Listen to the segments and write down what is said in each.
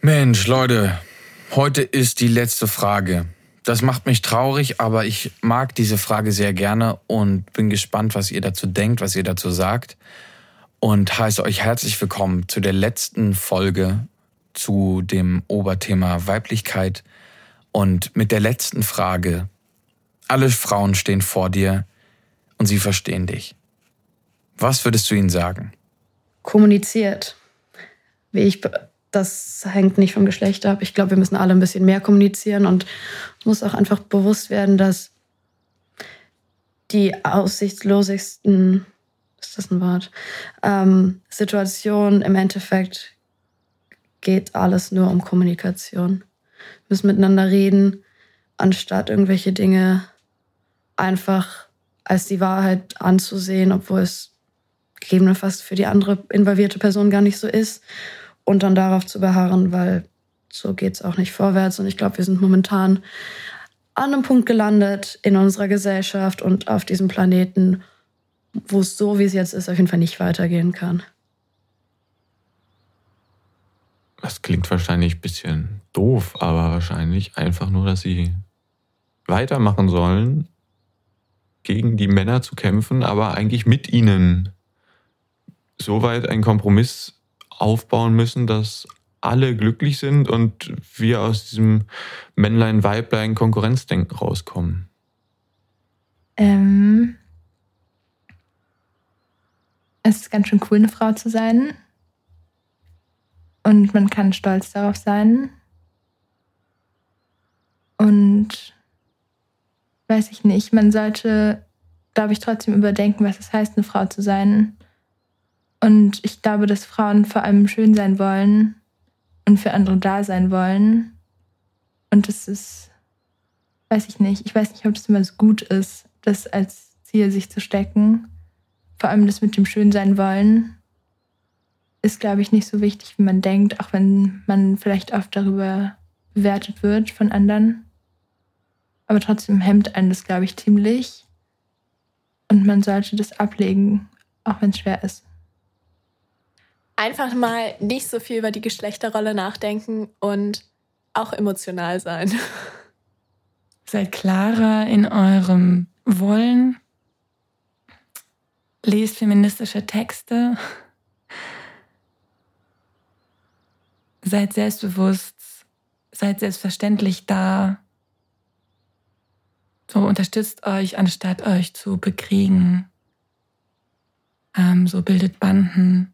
Mensch, Leute, heute ist die letzte Frage. Das macht mich traurig, aber ich mag diese Frage sehr gerne und bin gespannt, was ihr dazu denkt, was ihr dazu sagt. Und heiße euch herzlich willkommen zu der letzten Folge zu dem Oberthema Weiblichkeit und mit der letzten Frage. Alle Frauen stehen vor dir und sie verstehen dich. Was würdest du ihnen sagen? Kommuniziert. Wie ich das hängt nicht vom Geschlecht ab. Ich glaube, wir müssen alle ein bisschen mehr kommunizieren und muss auch einfach bewusst werden, dass die aussichtslosigsten, ist das ein Wort, ähm, Situationen im Endeffekt geht alles nur um Kommunikation. Wir müssen miteinander reden, anstatt irgendwelche Dinge einfach als die Wahrheit anzusehen, obwohl es gegebenenfalls für die andere involvierte Person gar nicht so ist und dann darauf zu beharren, weil so geht es auch nicht vorwärts. Und ich glaube, wir sind momentan an einem Punkt gelandet in unserer Gesellschaft und auf diesem Planeten, wo es so, wie es jetzt ist, auf jeden Fall nicht weitergehen kann. Das klingt wahrscheinlich ein bisschen doof, aber wahrscheinlich einfach nur, dass sie weitermachen sollen, gegen die Männer zu kämpfen, aber eigentlich mit ihnen soweit einen Kompromiss aufbauen müssen, dass alle glücklich sind und wir aus diesem Männlein-Weiblein-Konkurrenzdenken rauskommen? Ähm, es ist ganz schön cool, eine Frau zu sein. Und man kann stolz darauf sein. Und weiß ich nicht, man sollte, glaube ich, trotzdem überdenken, was es heißt, eine Frau zu sein. Und ich glaube, dass Frauen vor allem schön sein wollen und für andere da sein wollen. Und das ist, weiß ich nicht, ich weiß nicht, ob das immer so gut ist, das als Ziel sich zu stecken. Vor allem das mit dem schön sein wollen ist, glaube ich, nicht so wichtig, wie man denkt, auch wenn man vielleicht oft darüber bewertet wird von anderen. Aber trotzdem hemmt einen das, glaube ich, ziemlich. Und man sollte das ablegen, auch wenn es schwer ist einfach mal nicht so viel über die Geschlechterrolle nachdenken und auch emotional sein. Seid klarer in eurem Wollen. Lest feministische Texte. Seid selbstbewusst. Seid selbstverständlich da. So unterstützt euch, anstatt euch zu bekriegen. Ähm, so bildet Banden.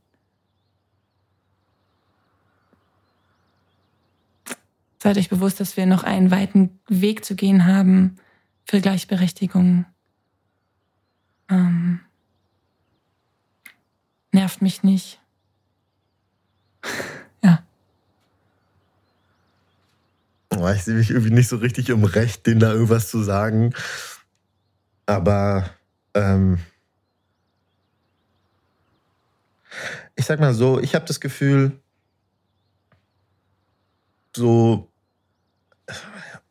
seid euch bewusst, dass wir noch einen weiten Weg zu gehen haben für Gleichberechtigung. Ähm, nervt mich nicht. ja. Oh, ich mich irgendwie nicht so richtig im Recht, denen da irgendwas zu sagen. Aber ähm, ich sag mal so, ich habe das Gefühl, so,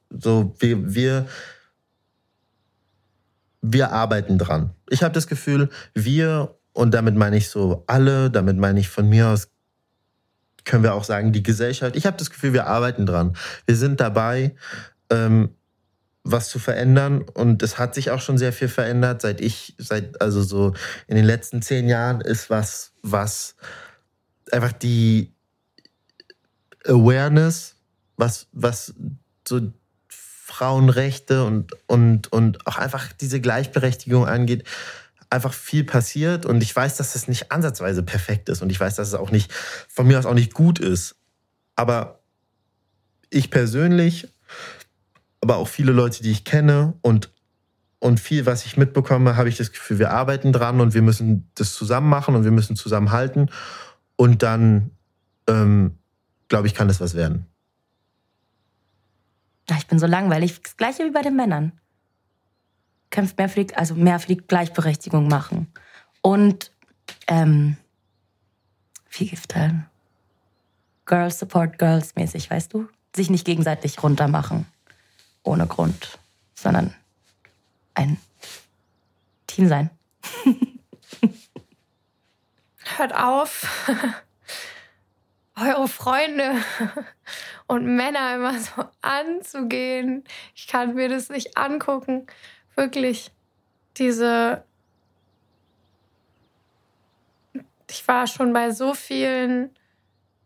so wir, wir, wir arbeiten dran. Ich habe das Gefühl, wir, und damit meine ich so alle, damit meine ich von mir aus, können wir auch sagen, die Gesellschaft. Ich habe das Gefühl, wir arbeiten dran. Wir sind dabei, ähm, was zu verändern und es hat sich auch schon sehr viel verändert, seit ich, seit, also so in den letzten zehn Jahren ist was, was einfach die Awareness was, was so Frauenrechte und, und, und auch einfach diese Gleichberechtigung angeht, einfach viel passiert. Und ich weiß, dass das nicht ansatzweise perfekt ist. Und ich weiß, dass es auch nicht, von mir aus auch nicht gut ist. Aber ich persönlich, aber auch viele Leute, die ich kenne und, und viel, was ich mitbekomme, habe ich das Gefühl, wir arbeiten dran und wir müssen das zusammen machen und wir müssen zusammenhalten. Und dann, ähm, glaube ich, kann das was werden. Ich bin so langweilig. Das gleiche wie bei den Männern. Kämpft mehr für die, also mehr für die Gleichberechtigung machen. Und ähm, viel Gift teilen. Girls support Girls mäßig, weißt du? Sich nicht gegenseitig runtermachen. Ohne Grund. Sondern ein Team sein. Hört auf, eure Freunde und Männer immer so anzugehen. Ich kann mir das nicht angucken. Wirklich, diese. Ich war schon bei so vielen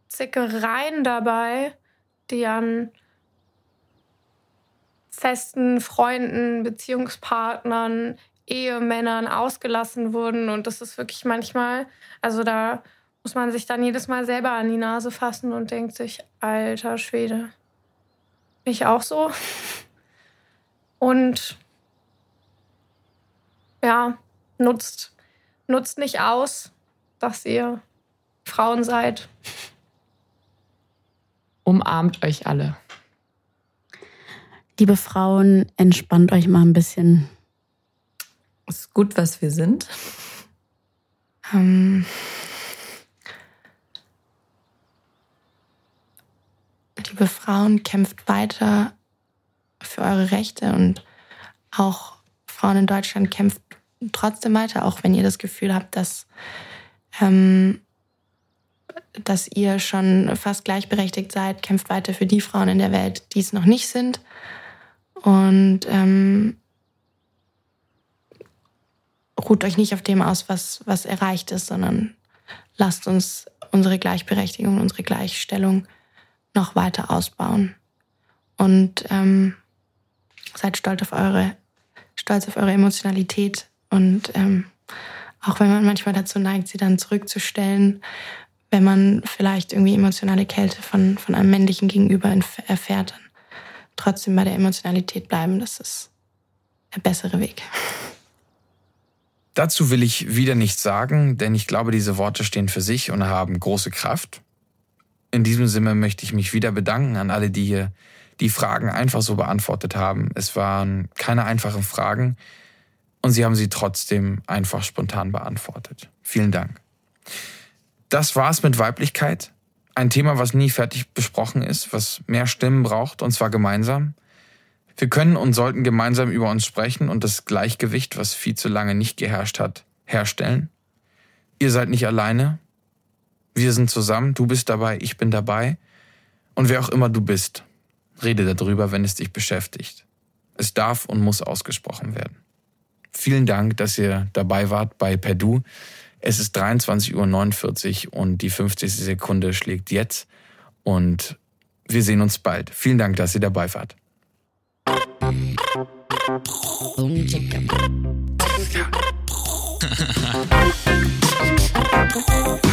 Zickereien dabei, die an festen Freunden, Beziehungspartnern, Ehemännern ausgelassen wurden. Und das ist wirklich manchmal, also da muss man sich dann jedes Mal selber an die Nase fassen und denkt sich, alter Schwede, ich auch so. Und ja, nutzt, nutzt nicht aus, dass ihr Frauen seid. Umarmt euch alle. Liebe Frauen, entspannt euch mal ein bisschen. Ist gut, was wir sind. Ähm, liebe Frauen, kämpft weiter für eure Rechte und auch Frauen in Deutschland kämpft trotzdem weiter, auch wenn ihr das Gefühl habt, dass, ähm, dass ihr schon fast gleichberechtigt seid, kämpft weiter für die Frauen in der Welt, die es noch nicht sind. Und ähm, ruht euch nicht auf dem aus, was, was erreicht ist, sondern lasst uns unsere Gleichberechtigung, unsere Gleichstellung noch weiter ausbauen. Und ähm, seid stolz auf eure, stolz auf eure Emotionalität. Und ähm, auch wenn man manchmal dazu neigt, sie dann zurückzustellen, wenn man vielleicht irgendwie emotionale Kälte von, von einem männlichen Gegenüber erfährt, dann trotzdem bei der Emotionalität bleiben. Das ist der bessere Weg. Dazu will ich wieder nichts sagen, denn ich glaube, diese Worte stehen für sich und haben große Kraft. In diesem Sinne möchte ich mich wieder bedanken an alle, die hier die Fragen einfach so beantwortet haben. Es waren keine einfachen Fragen und sie haben sie trotzdem einfach spontan beantwortet. Vielen Dank. Das war's mit Weiblichkeit. Ein Thema, was nie fertig besprochen ist, was mehr Stimmen braucht, und zwar gemeinsam. Wir können und sollten gemeinsam über uns sprechen und das Gleichgewicht, was viel zu lange nicht geherrscht hat, herstellen. Ihr seid nicht alleine. Wir sind zusammen, du bist dabei, ich bin dabei. Und wer auch immer du bist, Rede darüber, wenn es dich beschäftigt. Es darf und muss ausgesprochen werden. Vielen Dank, dass ihr dabei wart bei Perdu. Es ist 23.49 Uhr und die 50. Sekunde schlägt jetzt und wir sehen uns bald. Vielen Dank, dass ihr dabei wart.